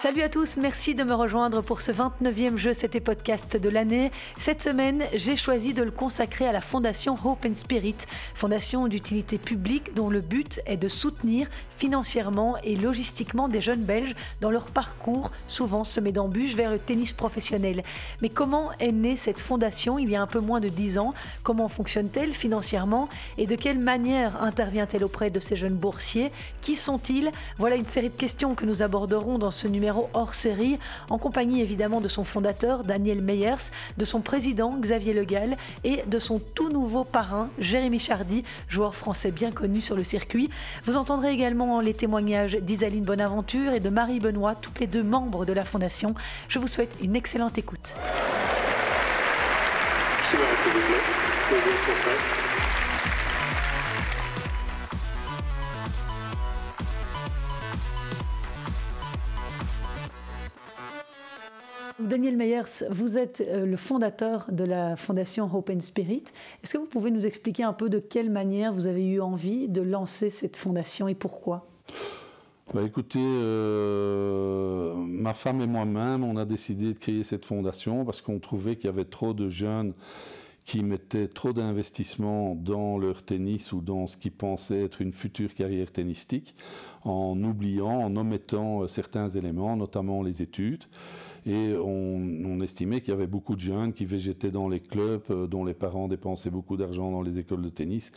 Salut à tous, merci de me rejoindre pour ce 29e jeu C'était podcast de l'année. Cette semaine, j'ai choisi de le consacrer à la fondation Hope and Spirit, fondation d'utilité publique dont le but est de soutenir financièrement et logistiquement des jeunes Belges dans leur parcours, souvent semé d'embûches vers le tennis professionnel. Mais comment est née cette fondation il y a un peu moins de 10 ans? Comment fonctionne-t-elle financièrement? Et de quelle manière intervient-elle auprès de ces jeunes boursiers? Qui sont-ils? Voilà une série de questions que nous aborderons dans ce numéro hors série, en compagnie évidemment de son fondateur Daniel Meyers, de son président Xavier Legal et de son tout nouveau parrain Jérémy Chardy, joueur français bien connu sur le circuit. Vous entendrez également les témoignages d'Isaline Bonaventure et de Marie Benoît, toutes les deux membres de la fondation. Je vous souhaite une excellente écoute. Daniel Meyers, vous êtes euh, le fondateur de la fondation Hope and Spirit. Est-ce que vous pouvez nous expliquer un peu de quelle manière vous avez eu envie de lancer cette fondation et pourquoi? Bah écoutez, euh, ma femme et moi-même, on a décidé de créer cette fondation parce qu'on trouvait qu'il y avait trop de jeunes qui mettaient trop d'investissement dans leur tennis ou dans ce qu'ils pensaient être une future carrière tennistique, en oubliant, en omettant euh, certains éléments, notamment les études. Et on, estimait qu'il y avait beaucoup de jeunes qui végétaient dans les clubs, euh, dont les parents dépensaient beaucoup d'argent dans les écoles de tennis,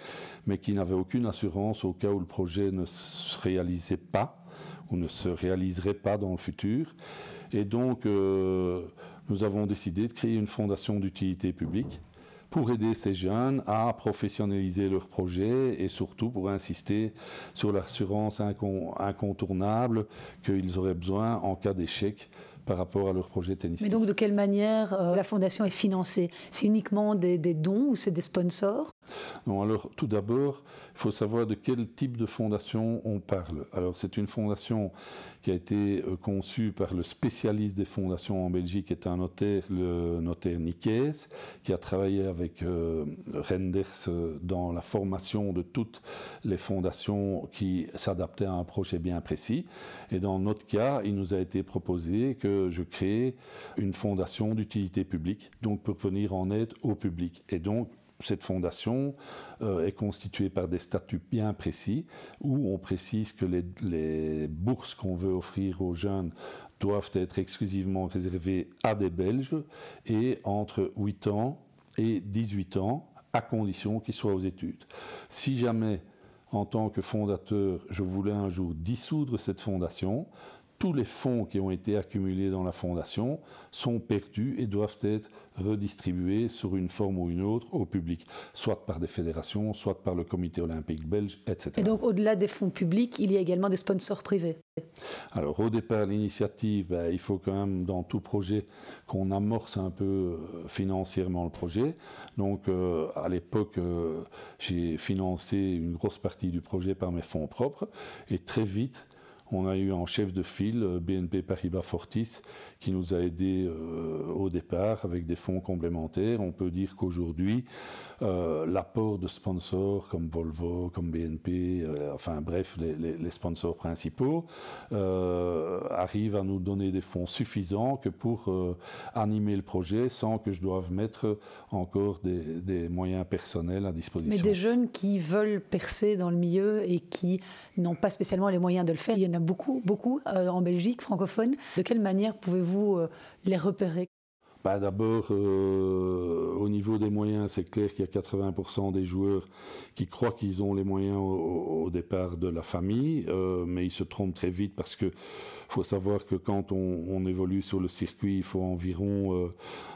mais qui n'avaient aucune assurance au cas où le projet ne se réalisait pas ou ne se réaliserait pas dans le futur. Et donc, euh, nous avons décidé de créer une fondation d'utilité publique pour aider ces jeunes à professionnaliser leurs projets et surtout pour insister sur l'assurance incontournable qu'ils auraient besoin en cas d'échec par rapport à leur projet tennistique. Mais donc de quelle manière euh, la fondation est financée? C'est uniquement des, des dons ou c'est des sponsors? Non, alors tout d'abord, il faut savoir de quel type de fondation on parle. Alors c'est une fondation qui a été euh, conçue par le spécialiste des fondations en Belgique, qui est un notaire, le notaire Nicaise, qui a travaillé avec euh, Renders dans la formation de toutes les fondations qui s'adaptaient à un projet bien précis. Et dans notre cas, il nous a été proposé que je crée une fondation d'utilité publique, donc pour venir en aide au public. Et donc cette fondation euh, est constituée par des statuts bien précis où on précise que les, bourses qu'on veut offrir aux jeunes doivent être exclusivement réservées à des Belges et entre 8 ans et 18 ans à condition qu'ils soient aux études. Si jamais en tant que fondateur, je voulais un jour dissoudre cette fondation, tous les fonds qui ont été accumulés dans la fondation sont perdus et doivent être redistribués sur une forme ou une autre au public, soit par des fédérations, soit par le comité olympique belge, etc. Et donc au-delà des fonds publics, il y a également des sponsors privés alors au départ, l'initiative, ben, il faut quand même dans tout projet qu'on amorce un peu euh, financièrement le projet. Donc euh, à l'époque, euh, j'ai financé une grosse partie du projet par mes fonds propres et très vite, on a eu en chef de file euh, BNP Paribas Fortis qui nous a aidés euh, au départ avec des fonds complémentaires. On peut dire qu'aujourd'hui, euh, l'apport de sponsors comme Volvo, comme BNP, enfin bref, les, sponsors principaux, arrivent à nous donner des fonds suffisants que pour animer le projet sans que je doive mettre encore des, des moyens personnels à disposition. Mais des jeunes qui veulent percer dans le milieu et qui n'ont pas spécialement les moyens de le faire, il y en a beaucoup, beaucoup euh, en Belgique francophone. De quelle manière pouvez-vous euh, les repérer? Bah, D'abord, euh, au niveau des moyens, c'est clair qu'il y a 80% des joueurs qui croient qu'ils ont les moyens au, départ de la famille, mais ils se trompent très vite parce que faut savoir que quand on, évolue sur le circuit, il faut environ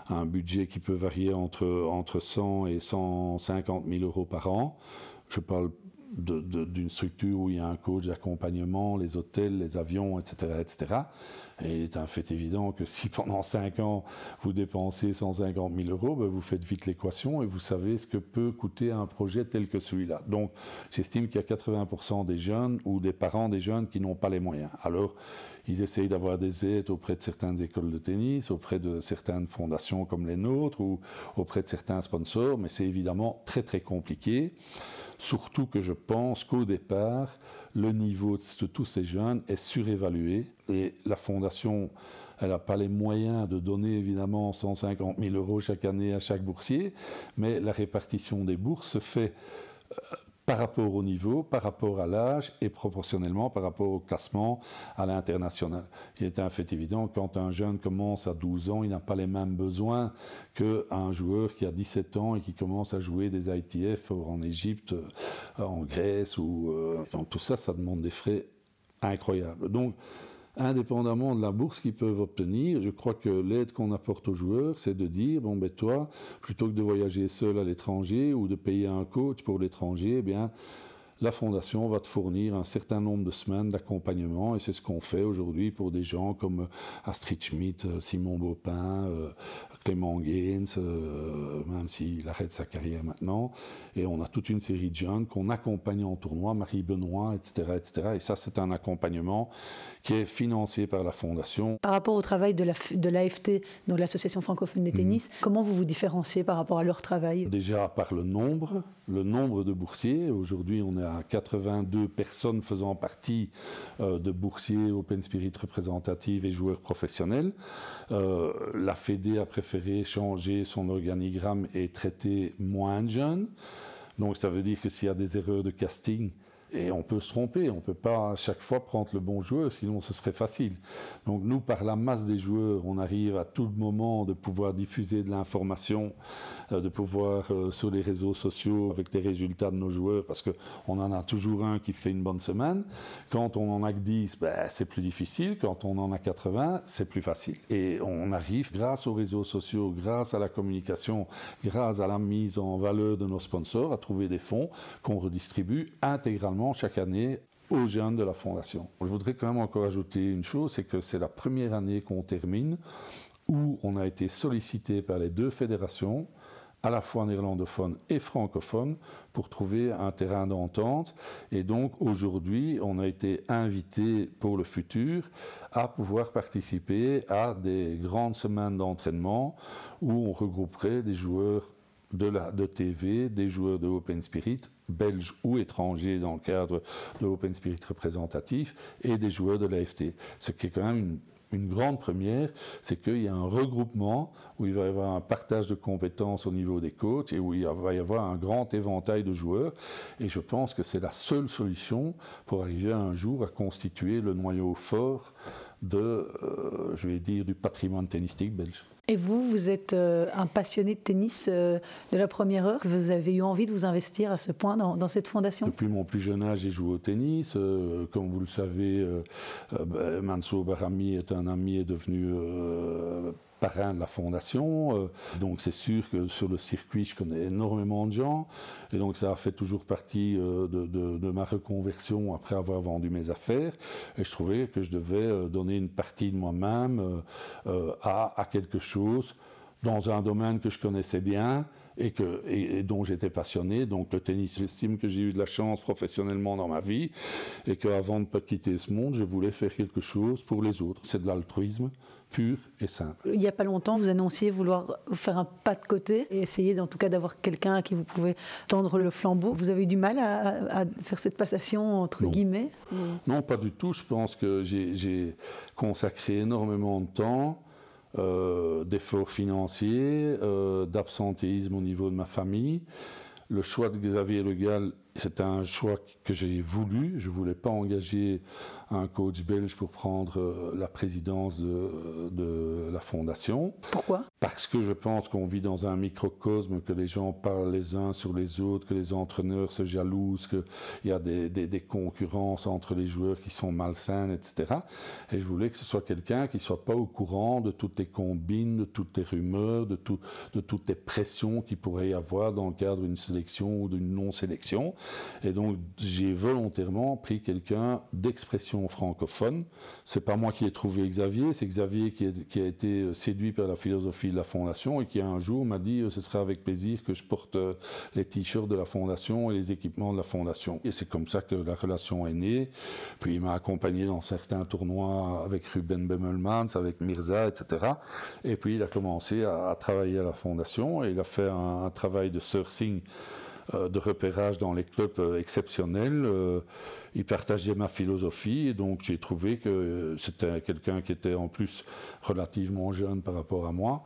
un budget qui peut varier entre, entre 100 et 150 000 euros par an. Je parle d'une structure où il y a un coach d'accompagnement, les hôtels, les avions, etc., etc. Et il est un fait évident que si pendant 5 ans vous dépensez 150 000 euros, ben vous faites vite l'équation et vous savez ce que peut coûter un projet tel que celui-là. Donc j'estime qu'il y a 80% des jeunes ou des parents des jeunes qui n'ont pas les moyens. Alors ils essayent d'avoir des aides auprès de certaines écoles de tennis, auprès de certaines fondations comme les nôtres ou auprès de certains sponsors, mais c'est évidemment très très compliqué. Surtout que je pense qu'au départ, le niveau de tous ces jeunes est surévalué et la fondation elle n'a pas les moyens de donner évidemment 150 000 euros chaque année à chaque boursier, mais la répartition des bourses se fait euh, par rapport au niveau, par rapport à l'âge et proportionnellement par rapport au classement à l'international. Il est un fait évident, quand un jeune commence à 12 ans, il n'a pas les mêmes besoins qu'un joueur qui a 17 ans et qui commence à jouer des ITF en Égypte, euh, en Grèce. Ou, euh, donc tout ça, ça demande des frais incroyables. Donc, indépendamment de la bourse qu'ils peuvent obtenir, je crois que l'aide qu'on apporte aux joueurs, c'est de dire, bon ben toi, plutôt que de voyager seul à l'étranger ou de payer un coach pour l'étranger, eh bien, la Fondation va te fournir un certain nombre de semaines d'accompagnement et c'est ce qu'on fait aujourd'hui pour des gens comme Astrid Schmidt, Simon Baupin, euh, Clément Gaines, euh, même s'il arrête sa carrière maintenant. Et on a toute une série de jeunes qu'on accompagne en tournoi, Marie Benoît, etc. etc. Et ça, c'est un accompagnement qui est financé par la Fondation. Par rapport au travail de l'AFT, la, donc l'Association francophone des tennis, mhm. comment vous vous différenciez par rapport à leur travail? Déjà par le nombre, le nombre de boursiers. Aujourd'hui, on est à 82 personnes faisant partie euh, de boursiers Open Spirit représentatifs et joueurs professionnels. Euh, la Fédé a préféré changer son organigramme et traiter moins de jeunes. Donc ça veut dire que s'il y a des erreurs de casting, et on peut se tromper, on ne peut pas à chaque fois prendre le bon joueur, sinon ce serait facile. Donc nous, par la masse des joueurs, on arrive à tout moment de pouvoir diffuser de l'information, euh, de pouvoir euh, sur les réseaux sociaux avec les résultats de nos joueurs, parce qu'on en a toujours un qui fait une bonne semaine. Quand on en a que 10, ben, c'est plus difficile. Quand on en a 80, c'est plus facile. Et on arrive, grâce aux réseaux sociaux, grâce à la communication, grâce à la mise en valeur de nos sponsors, à trouver des fonds qu'on redistribue intégralement chaque année aux jeunes de la Fondation. Je voudrais quand même encore ajouter une chose, c'est que c'est la première année qu'on termine où on a été sollicité par les deux fédérations, à la fois néerlandophone et francophone, pour trouver un terrain d'entente. Et donc aujourd'hui, on a été invité pour le futur à pouvoir participer à des grandes semaines d'entraînement où on regrouperait des joueurs de, de TV, des joueurs de Open Spirit, belges ou étrangers dans le cadre de Open Spirit représentatif, et des joueurs de l'AFT. Ce qui est quand même une, une grande première, c'est qu'il y a un regroupement où il va y avoir un partage de compétences au niveau des coachs et où il va y avoir un grand éventail de joueurs. Et je pense que c'est la seule solution pour arriver un jour à constituer le noyau fort de, euh, je vais dire, du patrimoine tennistique belge. Et vous, vous êtes euh, un passionné de tennis euh, de la première heure, vous avez eu envie de vous investir à ce point dans, dans cette fondation? Depuis mon plus jeune âge, j'ai joué au tennis. comme vous le savez, ben, Mansour Barami est un ami, est devenu parrain de la fondation. Euh, donc c'est sûr que sur le circuit, je connais énormément de gens. Et donc ça a fait toujours partie euh, de, ma reconversion après avoir vendu mes affaires. Et je trouvais que je devais euh, donner une partie de moi-même à, à quelque chose dans un domaine que je connaissais bien et, que, et, dont j'étais passionné. Donc le tennis, j'estime que j'ai eu de la chance professionnellement dans ma vie et qu'avant de pas quitter ce monde, je voulais faire quelque chose pour les autres. C'est de l'altruisme pur et simple. Il n'y a pas longtemps, vous annonciez vouloir faire un pas de côté et essayer en tout cas d'avoir quelqu'un à qui vous pouvez tendre le flambeau. Vous avez eu du mal à, faire cette passation entre guillemets? Non, pas du tout. Je pense que j'ai consacré énormément de temps d'efforts financiers, euh, d'absentéisme au niveau de ma famille. Le choix de Xavier Le Gall c'est un choix que j'ai voulu. Je ne voulais pas engager un coach belge pour prendre euh, la présidence de, la fondation. Pourquoi? Parce que je pense qu'on vit dans un microcosme, que les gens parlent les uns sur les autres, que les entraîneurs se jalousent, qu'il y a des, des, concurrences entre les joueurs qui sont malsaines, etc. Et je voulais que ce soit quelqu'un qui ne soit pas au courant de toutes les combines, de toutes les rumeurs, de, tout, de toutes les pressions qu'il pourrait y avoir dans le cadre d'une sélection ou d'une non-sélection. Et donc, j'ai volontairement pris quelqu'un d'expression francophone. C'est pas moi qui ai trouvé Xavier, c'est Xavier qui, a été séduit par la philosophie de la Fondation et qui un jour m'a dit ce serait avec plaisir que je porte euh, les t-shirts de la Fondation et les équipements de la Fondation. Et c'est comme ça que la relation est née. Puis il m'a accompagné dans certains tournois avec Ruben Bemmelmans, avec Mirza, etc. Et puis il a commencé à, travailler à la Fondation et il a fait un travail de sourcing de repérage dans les clubs exceptionnels. il partageait ma philosophie et donc j'ai trouvé que c'était quelqu'un qui était en plus relativement jeune par rapport à moi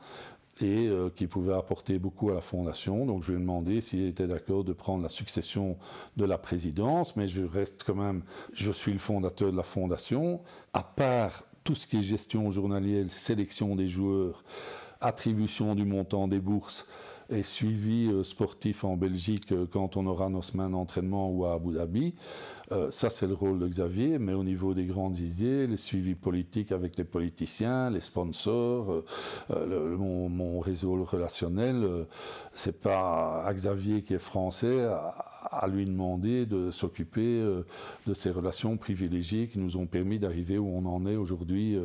et euh, qui pouvait apporter beaucoup à la fondation. Donc je lui ai demandé s'il était d'accord de prendre la succession de la présidence, mais je reste quand même, je suis le fondateur de la fondation. À part tout ce qui est gestion journalière, sélection des joueurs, attribution du montant des bourses, et suivi euh, sportif en Belgique euh, quand on aura nos semaines d'entraînement ou à Abu Dhabi. Euh, ça, c'est le rôle de Xavier, mais au niveau des grandes idées, les suivis politiques avec les politiciens, les sponsors, mon, réseau relationnel, c'est pas à Xavier qui est français lui demander de s'occuper de ces relations privilégiées qui nous ont permis d'arriver où on en est aujourd'hui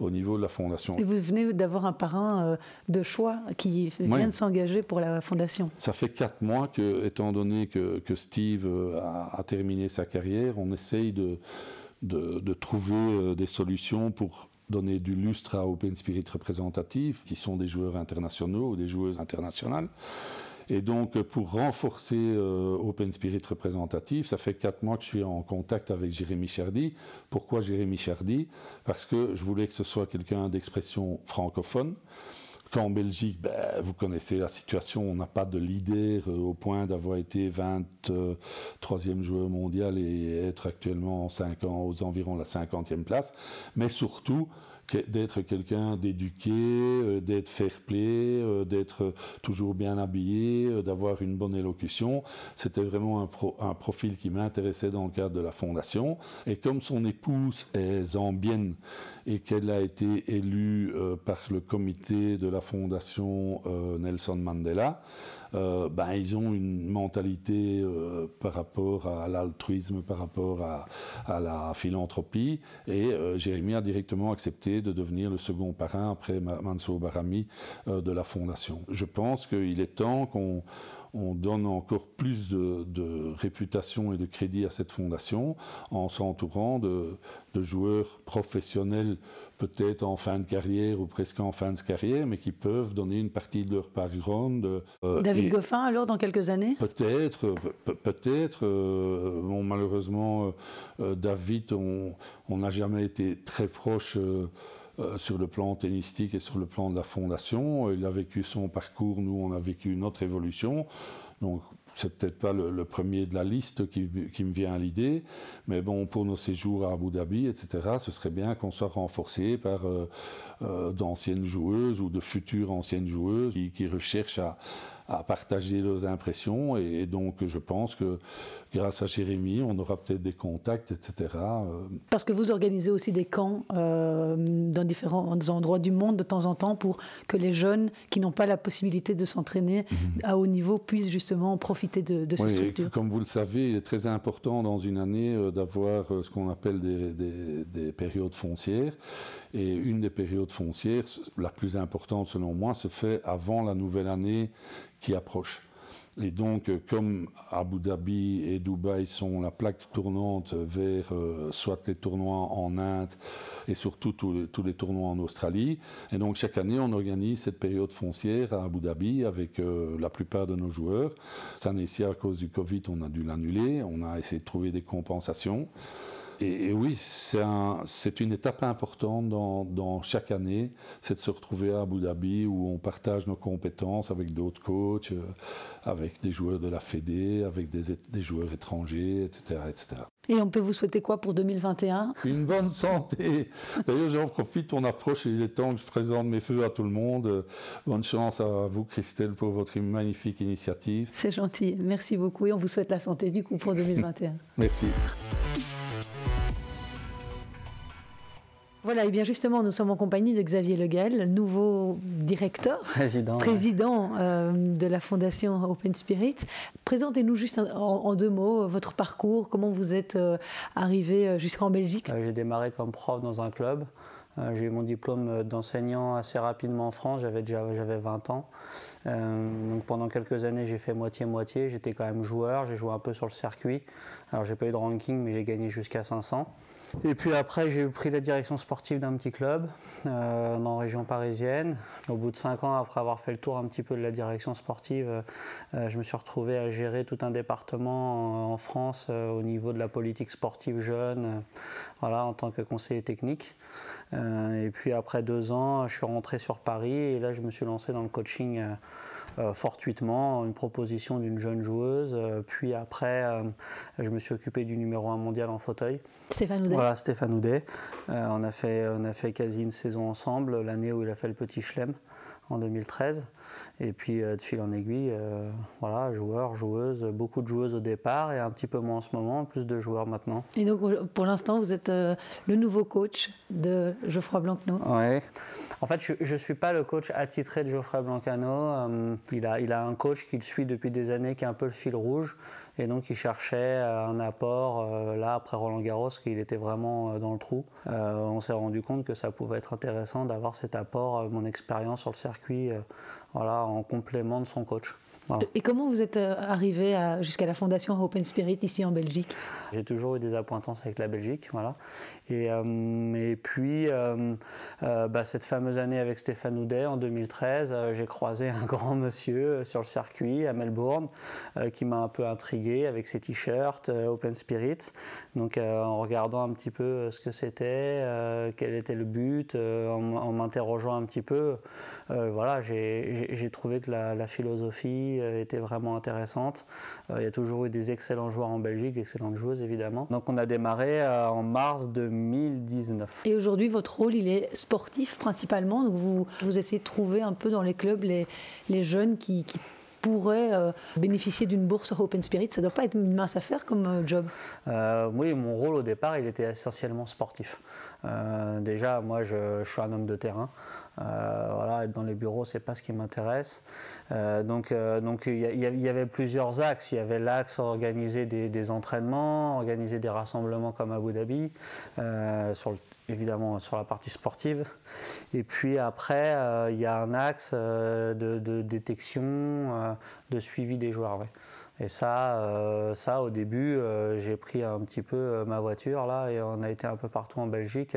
au niveau de la fondation. Et vous venez d'avoir un parrain de choix qui vient de s'engager pour la fondation Ça fait quatre mois que, étant donné que, Steve euh, a, terminé sa carrière, on essaye de, de, trouver euh, des solutions pour donner du lustre à Open Spirit représentatifs, qui sont des joueurs internationaux ou des joueuses internationales. Et donc, pour renforcer euh, Open Spirit représentatif, ça fait quatre mois que je suis en contact avec Jérémy Chardy. Pourquoi Jérémy Chardy Parce que je voulais que ce soit quelqu'un d'expression francophone. Qu'en Belgique, ben, vous connaissez la situation, on n'a pas de leader euh, au point d'avoir été 23e joueur mondial et être actuellement en 5 ans aux environs la 50e place. Mais surtout, d'être quelqu'un d'éduqué, euh, d'être fair play, euh, d'être toujours bien habillé, euh, d'avoir une bonne élocution. C'était vraiment un, un, profil qui m'intéressait dans le cadre de la fondation. Et comme son épouse est zambienne et qu'elle a été élue par le comité de la fondation Nelson Mandela, euh, ben, ils ont une mentalité euh, par rapport à l'altruisme, par rapport à, la philanthropie. Et euh, Jérémy a directement accepté de devenir le second parrain après Mansour Barami de la fondation. Je pense qu'il est temps qu'on on donne encore plus de, réputation et de crédit à cette fondation en s'entourant de, joueurs professionnels, peut-être en fin de carrière ou presque en fin de carrière, mais qui peuvent donner une partie de leur background. Euh, David Goffin, alors, dans quelques années? Peut-être, peut-être. Euh, bon, malheureusement, euh, David, on n'a jamais été très proche. Euh, sur le plan tennistique et sur le plan de la fondation. Il a vécu son parcours, nous on a vécu notre évolution. Donc c'est peut-être pas le, premier de la liste qui, me vient à l'idée, mais bon, pour nos séjours à Abu Dhabi, etc., ce serait bien qu'on soit renforcé par euh, euh, d'anciennes joueuses ou de futures anciennes joueuses qui recherchent à, à partager leurs impressions. Et, donc, je pense que grâce à Jérémy, on aura peut-être des contacts, etc. Euh. Parce que vous organisez aussi des camps euh, dans différents endroits du monde de temps en temps pour que les jeunes qui n'ont pas la possibilité de s'entraîner mhm. à haut niveau puissent justement profiter de, de ces oui, structures. Comme vous le savez, il est très important dans une année euh, d'avoir ce qu'on appelle des, des, des périodes foncières. Et une des périodes foncières, la plus importante selon moi, se fait avant la nouvelle année qui approche. Et donc, comme Abu Dhabi et Dubaï sont la plaque tournante vers euh, soit les tournois en Inde et surtout tous les, tous les, tournois en Australie, et donc chaque année on organise cette période foncière à Abu Dhabi avec euh, la plupart de nos joueurs. Cette année-ci, à cause du Covid, on a dû l'annuler. On a essayé de trouver des compensations. Et, oui, c'est une étape importante dans, chaque année, c'est de se retrouver à Abu Dhabi où on partage nos compétences avec d'autres coachs, euh, avec des joueurs de la Fédé, avec des, joueurs étrangers, etc., etc. Et on peut vous souhaiter quoi pour 2021 Une bonne santé. D'ailleurs, j'en profite, on approche, il est temps que je présente mes feux à tout le monde. Bonne chance à vous, Christelle, pour votre magnifique initiative. C'est gentil, merci beaucoup et on vous souhaite la santé du coup pour 2021. merci. Voilà, et bien justement, nous sommes en compagnie de Xavier Leguel, nouveau directeur, président, euh, de la fondation Open Spirit. Présentez-nous juste en, deux mots votre parcours, comment vous êtes euh, arrivé euh, jusqu'en Belgique. J'ai démarré comme prof dans un club. J'ai eu mon diplôme d'enseignant assez rapidement en France, j'avais déjà j'avais 20 ans. donc pendant quelques années, j'ai fait moitié-moitié. J'étais quand même joueur, j'ai joué un peu sur le circuit. Alors j'ai pas eu de ranking, mais j'ai gagné jusqu'à 500. Et puis après, j'ai pris la direction sportive d'un petit club euh, dans la région parisienne. Au bout de cinq ans, après avoir fait le tour un petit peu de la direction sportive, euh, je me suis retrouvé à gérer tout un département en, France au niveau de la politique sportive jeune, voilà, en tant que conseiller technique. et puis après deux ans, je suis rentré sur Paris et là, je me suis lancé dans le coaching euh, fortuitement une proposition d'une jeune joueuse. Euh, puis après, euh, je me suis occupé du numéro 1 mondial en fauteuil. Stéphane Houdet. Voilà, Stéphane Houdet. on, a fait, on a fait quasi une saison ensemble, l'année où il a fait le petit chelem en 2013. Et puis euh, de fil en aiguille, euh, voilà, joueurs, joueuses, beaucoup de joueuses au départ et un petit peu moins en ce moment, plus de joueurs maintenant. Et donc pour l'instant, vous êtes euh, le nouveau coach de Geoffroy Blancano Oui. En fait, je ne suis pas le coach attitré de Geoffroy Blancano. il, a, il a un coach qu'il suit depuis des années qui est un peu le fil rouge. Et donc il cherchait un apport là après Roland Garros, qu'il était vraiment dans le trou. on s'est rendu compte que ça pouvait être intéressant d'avoir cet apport, mon expérience sur le circuit voilà, en complément de son coach. Et comment vous êtes euh, arrivé jusqu'à la fondation Open Spirit ici en Belgique? J'ai toujours eu des appointances avec la Belgique, voilà. Et, euh, et puis, euh, bah, cette fameuse année avec Stéphane Houdet en 2013, j'ai croisé un grand monsieur sur le circuit à Melbourne qui m'a un peu intrigué avec ses t-shirts Open Spirit. Donc, en regardant un petit peu ce que c'était, quel était le but, en, m'interrogeant un petit peu, voilà, j'ai trouvé que la, la philosophie euh, était vraiment intéressante. Euh, il y a toujours eu des excellents joueurs en Belgique, excellentes joueuses évidemment. Donc on a démarré euh, en mars 2019. Et aujourd'hui, votre rôle, il est sportif principalement? Donc vous, vous essayez de trouver un peu dans les clubs les, les jeunes qui, pourraient bénéficier d'une bourse Open Spirit? Ça ne doit pas être une mince affaire comme job. oui, mon rôle au départ, il était essentiellement sportif. déjà, moi, je, je, suis un homme de terrain. Euh, voilà, être dans les bureaux, c'est pas ce qui m'intéresse. Euh, donc, euh, donc il y, avait plusieurs axes. Il y avait l'axe organiser des, entraînements, organiser des rassemblements comme Abu Dhabi, évidemment sur la partie sportive. Et puis après, il y a un axe de, détection, de suivi des joueurs. Et ça, euh, ça au début, euh, j'ai pris un petit peu euh, ma voiture là et on a été un peu partout en Belgique,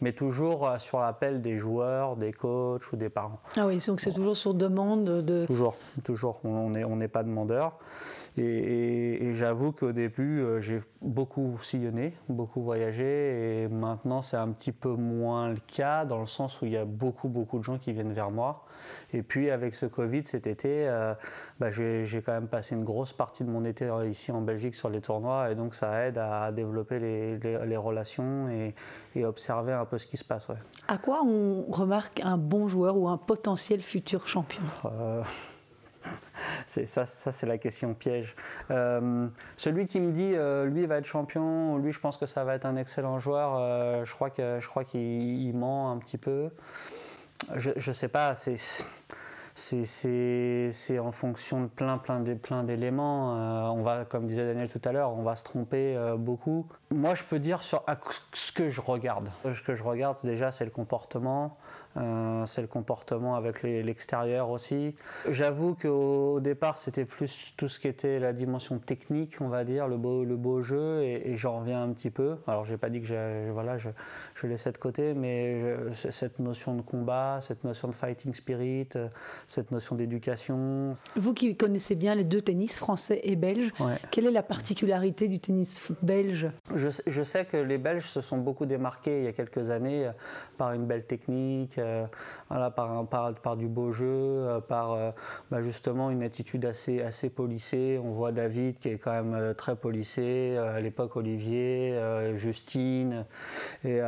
mais toujours sur l'appel des joueurs, des coachs ou des parents. Ah oui, donc c'est toujours sur demande de. Toujours, toujours. On n'est on pas demandeur. Et, et j'avoue qu'au début, j'ai beaucoup sillonné, beaucoup voyagé, et maintenant c'est un petit peu moins le cas dans le sens où il y a beaucoup, beaucoup de gens qui viennent vers moi. Et puis avec ce Covid cet été, euh, bah, j'ai quand même passé une grosse partie de mon été ici en Belgique sur les tournois et donc ça aide à développer les, les, relations et, et, observer un peu ce qui se passe. À quoi on remarque un bon joueur ou un potentiel futur champion? Euh, ça, ça c'est la question piège. Euh, celui qui me dit lui va être champion, lui je pense que ça va être un excellent joueur, je crois que je crois qu'il ment un petit peu je ne sais pas, c'est c'est en fonction de plein, plein, plein d'éléments. Euh, on va, comme disait Daniel tout à l'heure, on va se tromper euh, beaucoup. Moi, je peux dire sur ce que je regarde. Ce que je regarde, déjà, c'est le comportement. Euh, c'est le comportement avec l'extérieur aussi. J'avoue qu'au départ, c'était plus tout ce qui était la dimension technique, on va dire, le beau, le beau jeu, et, j'en reviens un petit peu. Alors, j'ai pas dit que je, voilà, je, je laissais de côté, mais cette notion de combat, cette notion de fighting spirit, cette notion d'éducation. Vous qui connaissez bien les deux tennis, français et belge, quelle est la particularité du tennis belge? Je, je, sais que les Belges se sont beaucoup démarqués il y a quelques années euh, par une belle technique, euh, voilà, par, par, par, du beau jeu, euh, par bah justement une attitude assez, assez polissée. On voit David qui est quand même très polissé, à l'époque Olivier, Justine. Et,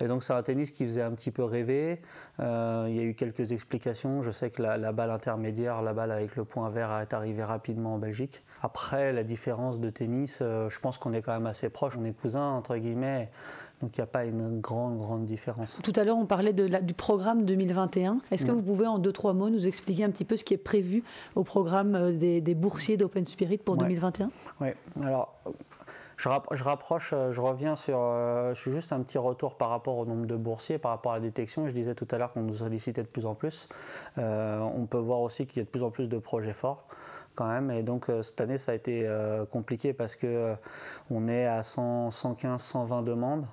et donc c'est un tennis qui faisait un petit peu rêver. Euh, il y a eu quelques explications. Je sais que la, balle intermédiaire, la balle avec le point vert, est arrivée rapidement en Belgique. Après, la différence de tennis, euh, je pense qu'on est quand même assez proche. On est cousins, entre guillemets. Donc il n'y a pas une grande, grande différence. Tout à l'heure, on parlait de du programme 2021. Est-ce que vous pouvez, en deux, trois mots, nous expliquer un petit peu ce qui est prévu au programme euh, des, des boursiers d'Open Spirit pour 2021 Oui. Alors, je, rapproche, euh, je reviens sur. Euh, je suis juste un petit retour par rapport au nombre de boursiers, par rapport à la détection. Je disais tout à l'heure qu'on nous sollicitait de plus en plus. Euh, on peut voir aussi qu'il y a de plus en plus de projets forts. quand même. Et donc cette année, ça a été compliqué parce que on est à 100, 115, 120 demandes.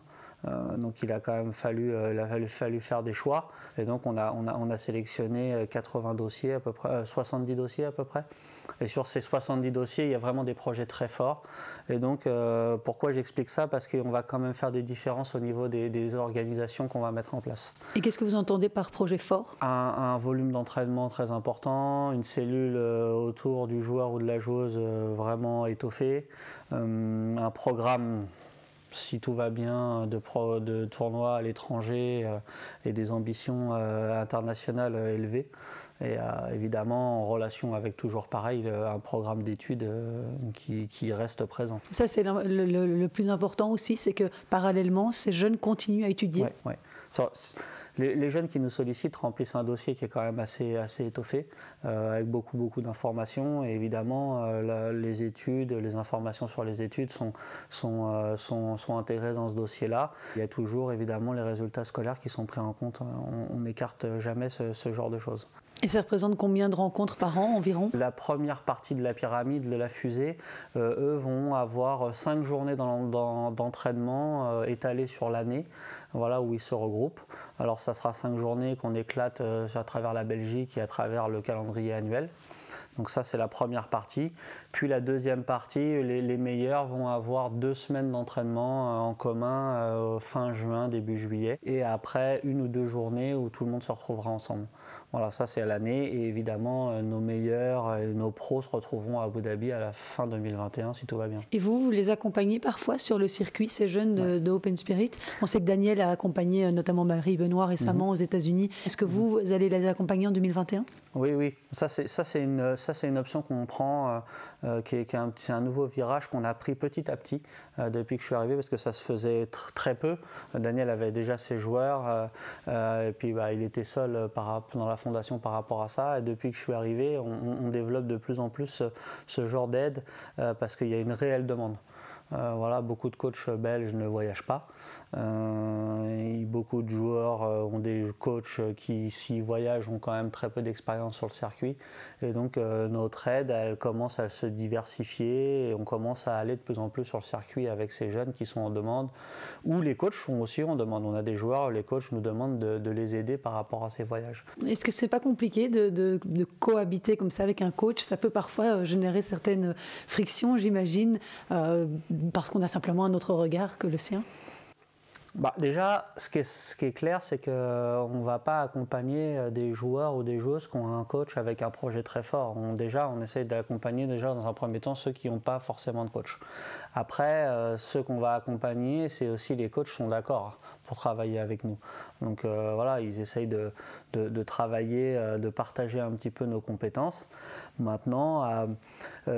Euh, donc il a quand même fallu, euh, il a fallu, faire des choix. Et donc on a, on a, on a sélectionné 80 dossiers à peu près, 70 euh, dossiers à peu près. Et sur ces 70 dossiers, il y a vraiment des projets très forts. Et donc, pourquoi j'explique ça? Parce qu'on va quand même faire des différences au niveau des, organisations qu'on va mettre en place. Et qu'est-ce que vous entendez par projet fort? Un, un, volume d'entraînement très important, une cellule autour du joueur ou de la joueuse vraiment étoffée, un programme si tout va bien, de, de tournois à l'étranger euh, et des ambitions euh, internationales euh, élevées. Et évidemment, en relation avec toujours pareil, un programme d'études qui, reste présent. Ça, c'est le, plus important aussi, c'est que parallèlement, ces jeunes continuent à étudier. Les, jeunes qui nous sollicitent remplissent un dossier qui est quand même assez, assez étoffé, euh, avec beaucoup, beaucoup d'informations. Et évidemment, euh, les études, les informations sur les études sont, euh, sont, sont intégrées dans ce dossier-là. Il y a toujours évidemment les résultats scolaires qui sont pris en compte. On n'écarte jamais ce genre de choses. Et ça représente combien de rencontres par an environ? La première partie de la pyramide, de la fusée, eux vont avoir cinq journées d'entraînement étalées sur l'année, voilà, où ils se regroupent. Alors ça sera cinq journées qu'on éclate euh, à travers la Belgique et à travers le calendrier annuel. Donc ça c'est la première partie. Puis la deuxième partie, les, meilleurs vont avoir deux semaines d'entraînement euh, en commun euh, fin juin, début juillet. Et après une ou deux journées où tout le monde se retrouvera ensemble. Voilà, ça c'est à l'année et évidemment euh, nos meilleurs, et nos pros se retrouveront à Abu Dhabi à la fin 2021 si tout va bien. Et vous, vous les accompagnez parfois sur le circuit, ces jeunes de, Open Spirit? On sait que Daniel a accompagné notamment Marie Benoît récemment mhm. aux États-Unis. Est-ce que vous, vous, allez les accompagner en 2021 Oui, oui, ça, c'est, une, ça, c'est une option qu'on prend, euh, qui, est, un, c'est un nouveau virage qu'on a pris petit à petit depuis que je suis arrivé parce que ça se faisait très peu. Daniel avait déjà ses joueurs et puis bah, il était seul dans la fondation par rapport à ça. Et depuis que je suis arrivé, on, développe de plus en plus ce, genre d'aide euh, parce qu'il y a une réelle demande. Euh, voilà, beaucoup de coachs belges ne voyagent pas. Euh, beaucoup de joueurs euh, ont des coachs qui, s'ils voyagent, ont quand même très peu d'expérience sur le circuit. Et donc, notre aide, elle commence à se diversifier et on commence à aller de plus en plus sur le circuit avec ces jeunes qui sont en demande. Ou les coachs sont aussi en demande. On a des joueurs, les coachs nous demandent de, les aider par rapport à ces voyages. Est-ce que c'est pas compliqué de, de, cohabiter comme ça avec un coach? Ça peut parfois générer certaines frictions, j'imagine parce qu'on a simplement un autre regard que le sien? Bah, déjà, ce qui est, clair, c'est qu'on ne va pas accompagner euh, des joueurs ou des joueuses qui ont un coach avec un projet très fort. On, déjà, on essaie d'accompagner déjà dans un premier temps ceux qui n'ont pas forcément de coach. Après, euh, ceux qu'on va accompagner, c'est aussi les coachs sont d'accord pour travailler avec nous. Donc euh, voilà, ils essayent de, travailler, de partager un petit peu nos compétences. Maintenant,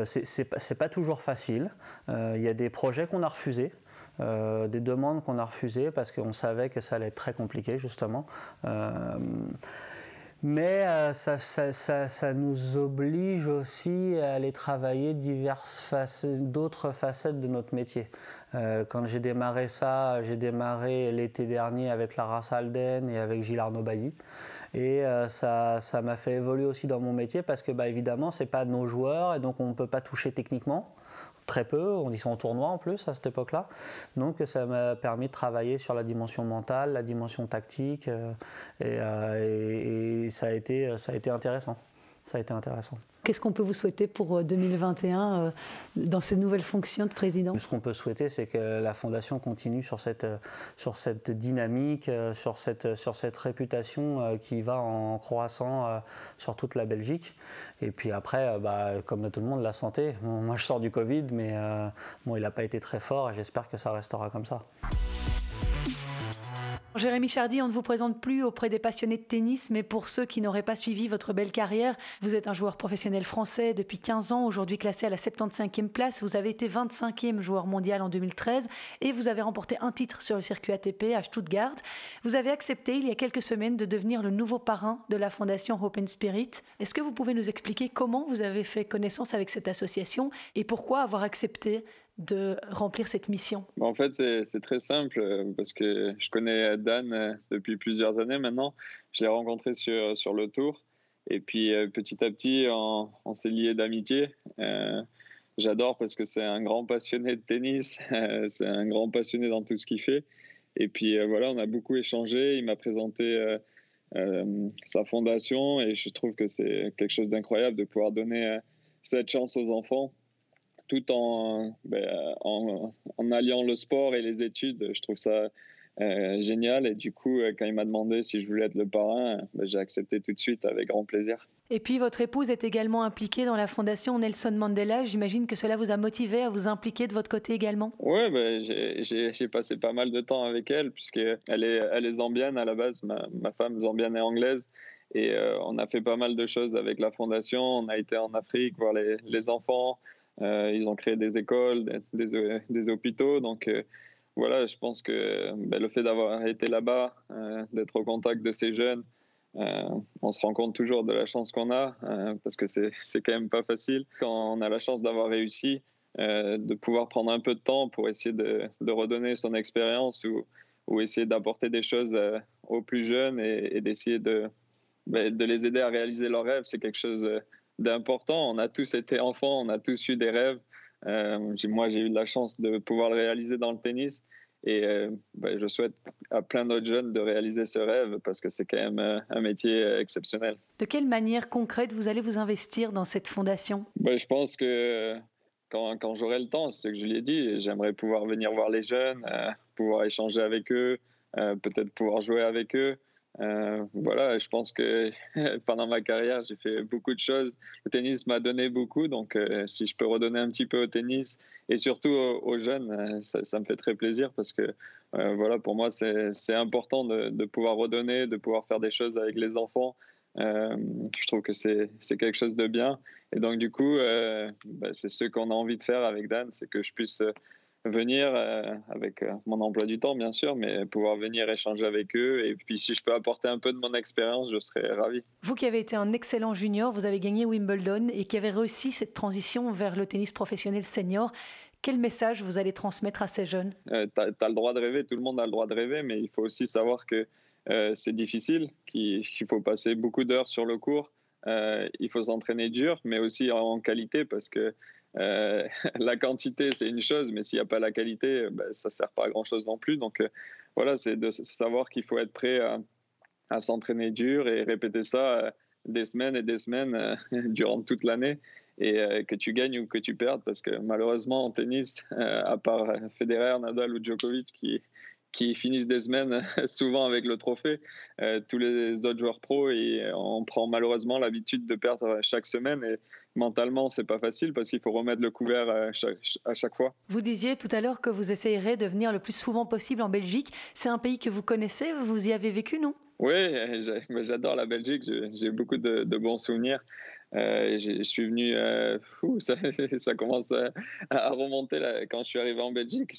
c'est pas, pas toujours facile. Il y a des projets qu'on a refusés. Euh, des demandes qu'on a refusées parce qu'on savait que ça allait être très compliqué justement. Euh, mais euh, ça, ça, nous oblige aussi à aller travailler d'autres facettes de notre métier. Quand j'ai démarré ça, j'ai démarré l'été dernier avec Lara Salden et avec Gilles Arnaud Bailly. Et ça m'a fait évoluer aussi dans mon métier parce que, bah, évidemment, ce n'est pas nos joueurs et donc on ne peut pas toucher techniquement très peu, on y sont en tournoi en plus à cette époque-là. Donc ça m'a permis de travailler sur la dimension mentale, la dimension tactique, euh, euh, et, ça, a été, ça a été intéressant. Ça a été intéressant. Qu'est-ce qu'on peut vous souhaiter pour 2021 euh, euh, dans ces nouvelles fonctions de président? Ce qu'on peut souhaiter, c'est que la Fondation continue sur cette, euh, sur cette dynamique, sur cette, sur cette réputation qui va en croissant sur toute la Belgique. Et puis après, bah, comme tout le monde, la santé. moi, je sors du Covid, mais bon, il n'a pas été très fort et j'espère que ça restera comme ça. Jérémy Chardy, on ne vous présente plus auprès des passionnés de tennis, mais pour ceux qui n'auraient pas suivi votre belle carrière, vous êtes un joueur professionnel français depuis 15 ans, aujourd'hui classé à la 75e place. Vous avez été 25e joueur mondial en 2013 et vous avez remporté un titre sur le circuit ATP à Stuttgart. Vous avez accepté il y a quelques semaines de devenir le nouveau parrain de la fondation Open Spirit. Est-ce que vous pouvez nous expliquer comment vous avez fait connaissance avec cette association et pourquoi avoir accepté de remplir cette mission? En fait, c'est très simple euh, parce que je connais Dan euh, depuis plusieurs années maintenant. Je l'ai rencontré sur, sur le tour Et puis petit à petit, on, on s'est lié d'amitié. J'adore parce que c'est un grand passionné de tennis, c'est un grand passionné dans tout ce qu'il fait. Et puis voilà, on a beaucoup échangé. Il m'a présenté sa fondation et je trouve que c'est quelque chose d'incroyable de pouvoir donner cette chance aux enfants tout en, ben, en, en, alliant le sport et les études. Je trouve ça euh, génial. Et du coup, euh, quand il m'a demandé si je voulais être le parrain, ben, j'ai accepté tout de suite avec grand plaisir. Et puis, votre épouse est également impliquée dans la fondation Nelson Mandela. J'imagine que cela vous a motivé à vous impliquer de votre côté également Oui, ben, j'ai passé pas mal de temps avec elle, puisqu'elle est, elle est zambienne à la base, ma, ma femme zambienne et anglaise. Et euh, on a fait pas mal de choses avec la fondation. On a été en Afrique voir les, les enfants. Euh, ils ont créé des écoles, des, hôpitaux. Donc euh, voilà, je pense que ben, le fait d'avoir été là-bas, euh, d'être au contact de ces jeunes, on se rend compte toujours de la chance qu'on a, parce que c'est quand même pas facile. Quand on a la chance d'avoir réussi, de pouvoir prendre un peu de temps pour essayer de, redonner son expérience ou, essayer d'apporter des choses aux plus jeunes et, d'essayer de, ben, de les aider à réaliser leurs rêves, c'est quelque chose d'important. On a tous été enfants, on a tous eu des rêves. Euh, moi, j'ai eu la chance de pouvoir le réaliser dans le tennis. Et euh, ben, je souhaite à plein d'autres jeunes de réaliser ce rêve parce que c'est quand même euh, un métier exceptionnel. De quelle manière concrète vous allez vous investir dans cette fondation? Ben, Je pense que quand, quand j'aurai le temps, c'est ce que je lui ai dit, j'aimerais pouvoir venir voir les jeunes, pouvoir échanger avec eux, peut-être pouvoir jouer avec eux. Euh, voilà, je pense que pendant ma carrière, j'ai fait beaucoup de choses. Le tennis m'a donné beaucoup, donc euh, si je peux redonner un petit peu au tennis et surtout aux, jeunes, euh, ça, me fait très plaisir parce que voilà, pour moi, c'est important de, pouvoir redonner, de pouvoir faire des choses avec les enfants. je trouve que c'est quelque chose de bien. Et donc, du coup, bah, c'est ce qu'on a envie de faire avec Dan, c'est que je puisse venir euh, avec euh, mon emploi du temps, bien sûr, mais pouvoir venir échanger avec eux. Et puis, si je peux apporter un peu de mon expérience, je serais ravi. Vous qui avez été un excellent junior, vous avez gagné Wimbledon et qui avez réussi cette transition vers le tennis professionnel senior. Quel message vous allez transmettre à ces jeunes? Euh, Tu as, le droit de rêver, tout le monde a le droit de rêver, mais il faut aussi savoir que c'est difficile, qu'il faut passer beaucoup d'heures sur le cours. il faut s'entraîner dur, mais aussi en qualité, parce que euh, la quantité, c'est une chose, mais s'il n'y a pas la qualité, ben, ça ne sert pas à grand-chose non plus. Donc euh, voilà, c'est de savoir qu'il faut être prêt à, s'entraîner dur et répéter ça euh, des semaines et des semaines durant toute l'année et que tu gagnes ou que tu perdes parce que malheureusement en tennis, à part Federer, Nadal ou Djokovic qui, qui finissent des semaines souvent avec le trophée. Euh, tous les autres joueurs pros, et on prend malheureusement l'habitude de perdre chaque semaine et mentalement, c'est pas facile parce qu'il faut remettre le couvert à chaque, fois. Vous disiez tout à l'heure que vous essayerez de venir le plus souvent possible en Belgique. C'est un pays que vous connaissez, vous y avez vécu, non? Oui, j'adore la Belgique, j'ai beaucoup de, de bons souvenirs. Euh, je suis venu, euh, ça, ça, commence à, remonter là, quand je suis arrivé en Belgique.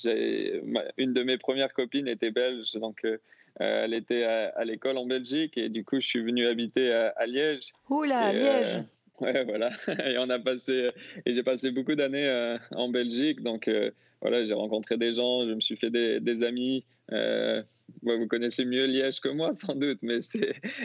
Une de mes premières copines était belge, donc euh, elle était à, l'école en Belgique et du coup je suis venu habiter à, Liège. Oula, à Liège. Ouais, voilà. Et on a passé, et j'ai passé beaucoup d'années en Belgique, donc voilà, j'ai rencontré des gens, je me suis fait des, des amis vous connaissez mieux Liège que moi, sans doute, mais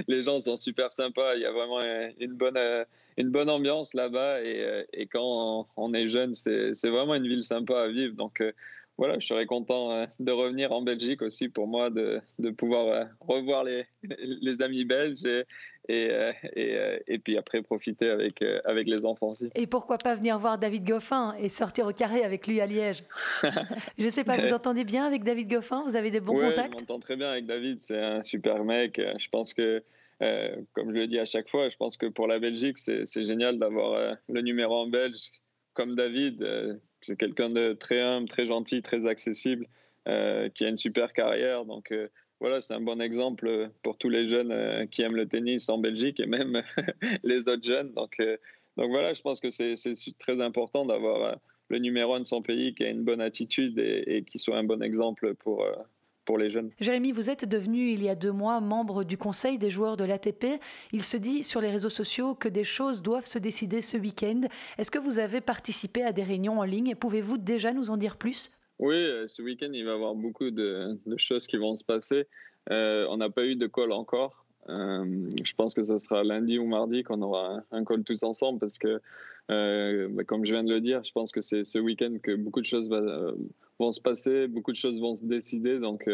les gens sont super sympas. Il y a vraiment une bonne, euh, une bonne ambiance là-bas. Et, euh, et, quand on est jeune, c'est vraiment une ville sympa à vivre. Donc, euh, voilà, je serais content de revenir en Belgique aussi pour moi, de, de pouvoir revoir les, les amis belges et, et, euh, et, euh, et, puis après profiter avec, euh, avec les enfants aussi. Et pourquoi pas venir voir David Goffin et sortir au carré avec lui à Liège? Je ne sais pas, vous entendez bien avec David Goffin? Vous avez des bons contacts? Je m'entends très bien avec David, c'est un super mec. Je pense que, comme je le dis à chaque fois, je pense que pour la Belgique, c'est génial d'avoir le numéro en belge comme David. c'est quelqu'un de très humble, très gentil, très accessible, qui a une super carrière. Donc, voilà, c'est un bon exemple pour tous les jeunes euh, qui aiment le tennis en Belgique et même les autres jeunes. Donc, euh, donc voilà, je pense que c'est très important d'avoir euh, le numéro un de son pays qui a une bonne attitude et, qui soit un bon exemple pour, pour les jeunes. Jérémy, vous êtes devenu il y a deux mois membre du conseil des joueurs de l'ATP. Il se dit sur les réseaux sociaux que des choses doivent se décider ce week-end. Est-ce que vous avez participé à des réunions en ligne? Et pouvez-vous déjà nous en dire plus? Oui, euh, ce week-end, il va y avoir beaucoup de, choses qui vont se passer. Euh, on n'a pas eu de call encore. je pense que ce sera lundi ou mardi qu'on aura un, call tous ensemble parce que, bah, comme je viens de le dire, je pense que c'est ce week-end que beaucoup de choses vont se passer, beaucoup de choses vont se décider. Donc,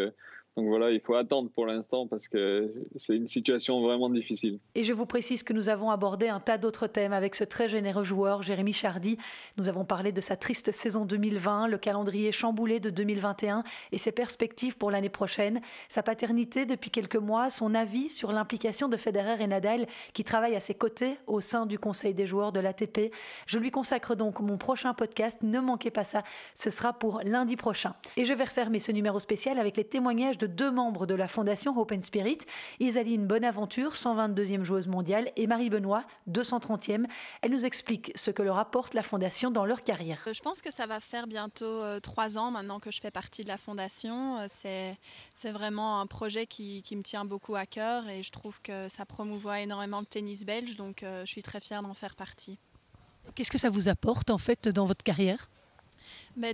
donc voilà, il faut attendre pour l'instant parce que c'est une situation vraiment difficile. Et je vous précise que nous avons abordé un tas d'autres thèmes avec ce très généreux joueur, Jérémy Chardy. Nous avons parlé de sa triste saison 2020, le calendrier chamboulé de 2021 et ses perspectives pour l'année prochaine, sa paternité depuis quelques mois, son avis sur l'implication de Federer et Nadal qui travaillent à ses côtés au sein du conseil des joueurs de l'ATP. Je lui consacre donc mon prochain podcast, ne manquez pas ça, ce sera pour lundi prochain. Et je vais refermer ce numéro spécial avec les témoignages de deux membres de la fondation Open Spirit, Isaline Bonaventure, 122e joueuse mondiale, et Marie Benoît, 230e. Elle nous explique ce que leur apporte la fondation dans leur carrière. Euh, je pense que ça va faire bientôt euh, trois ans maintenant que je fais partie de la fondation. Euh, c'est, c'est vraiment un projet qui, qui, me tient beaucoup à cœur et je trouve que ça promouvoit énormément le tennis belge, donc je suis très fière d'en faire partie. Qu'est-ce que ça vous apporte en fait dans votre carrière?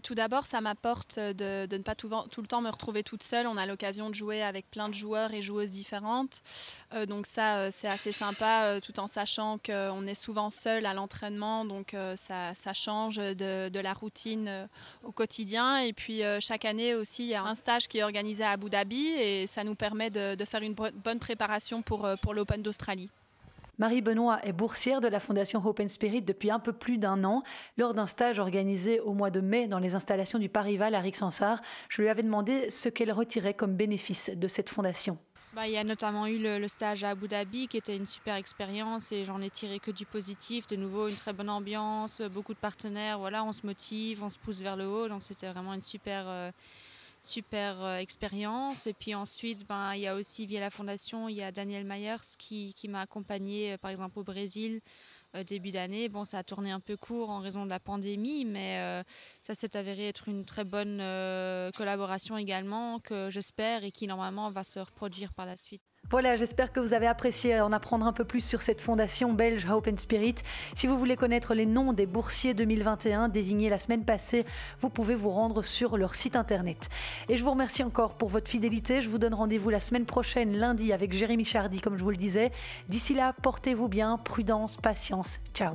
Tout d'abord, ça m'apporte de, ne pas tout, le temps me retrouver toute seule. On a l'occasion de jouer avec plein de joueurs et joueuses différentes. Euh, donc ça, euh, c'est assez sympa, euh, tout en sachant qu'on est souvent seul à l'entraînement. Donc ça, change de, la routine au quotidien. Et puis chaque année aussi, il y a un stage qui est organisé à Abu Dhabi et ça nous permet de, faire une bonne préparation pour l'Open d'Australie. Marie Benoît est boursière de la Fondation Hope and Spirit depuis un peu plus d'un an. Lors d'un stage organisé au mois de mai dans les installations du Parival à Rixensart, je lui avais demandé ce qu'elle retirait comme bénéfice de cette fondation. Bah, il y a notamment eu le, stage à Abu Dhabi qui était une super expérience et j'en ai tiré que du positif. De nouveau, une très bonne ambiance, beaucoup de partenaires. Voilà, on se motive, on se pousse vers le haut. Donc c'était vraiment une super. Euh, super euh, expérience. Et puis ensuite, ben, il y a aussi via la fondation, il y a Daniel Myers qui, qui m'a accompagné euh, par exemple au Brésil euh, début d'année. Bon, ça a tourné un peu court en raison de la pandémie, mais ça s'est avéré être une très bonne collaboration également que j'espère et qui normalement va se reproduire par la suite. Voilà, j'espère que vous avez apprécié en apprendre un peu plus sur cette fondation belge Hope and Spirit. Si vous voulez connaître les noms des boursiers 2021 désignés la semaine passée, vous pouvez vous rendre sur leur site internet. Et je vous remercie encore pour votre fidélité. Je vous donne rendez-vous la semaine prochaine, lundi, avec Jérémy Chardy, comme je vous le disais. D'ici là, portez-vous bien, prudence, patience. Ciao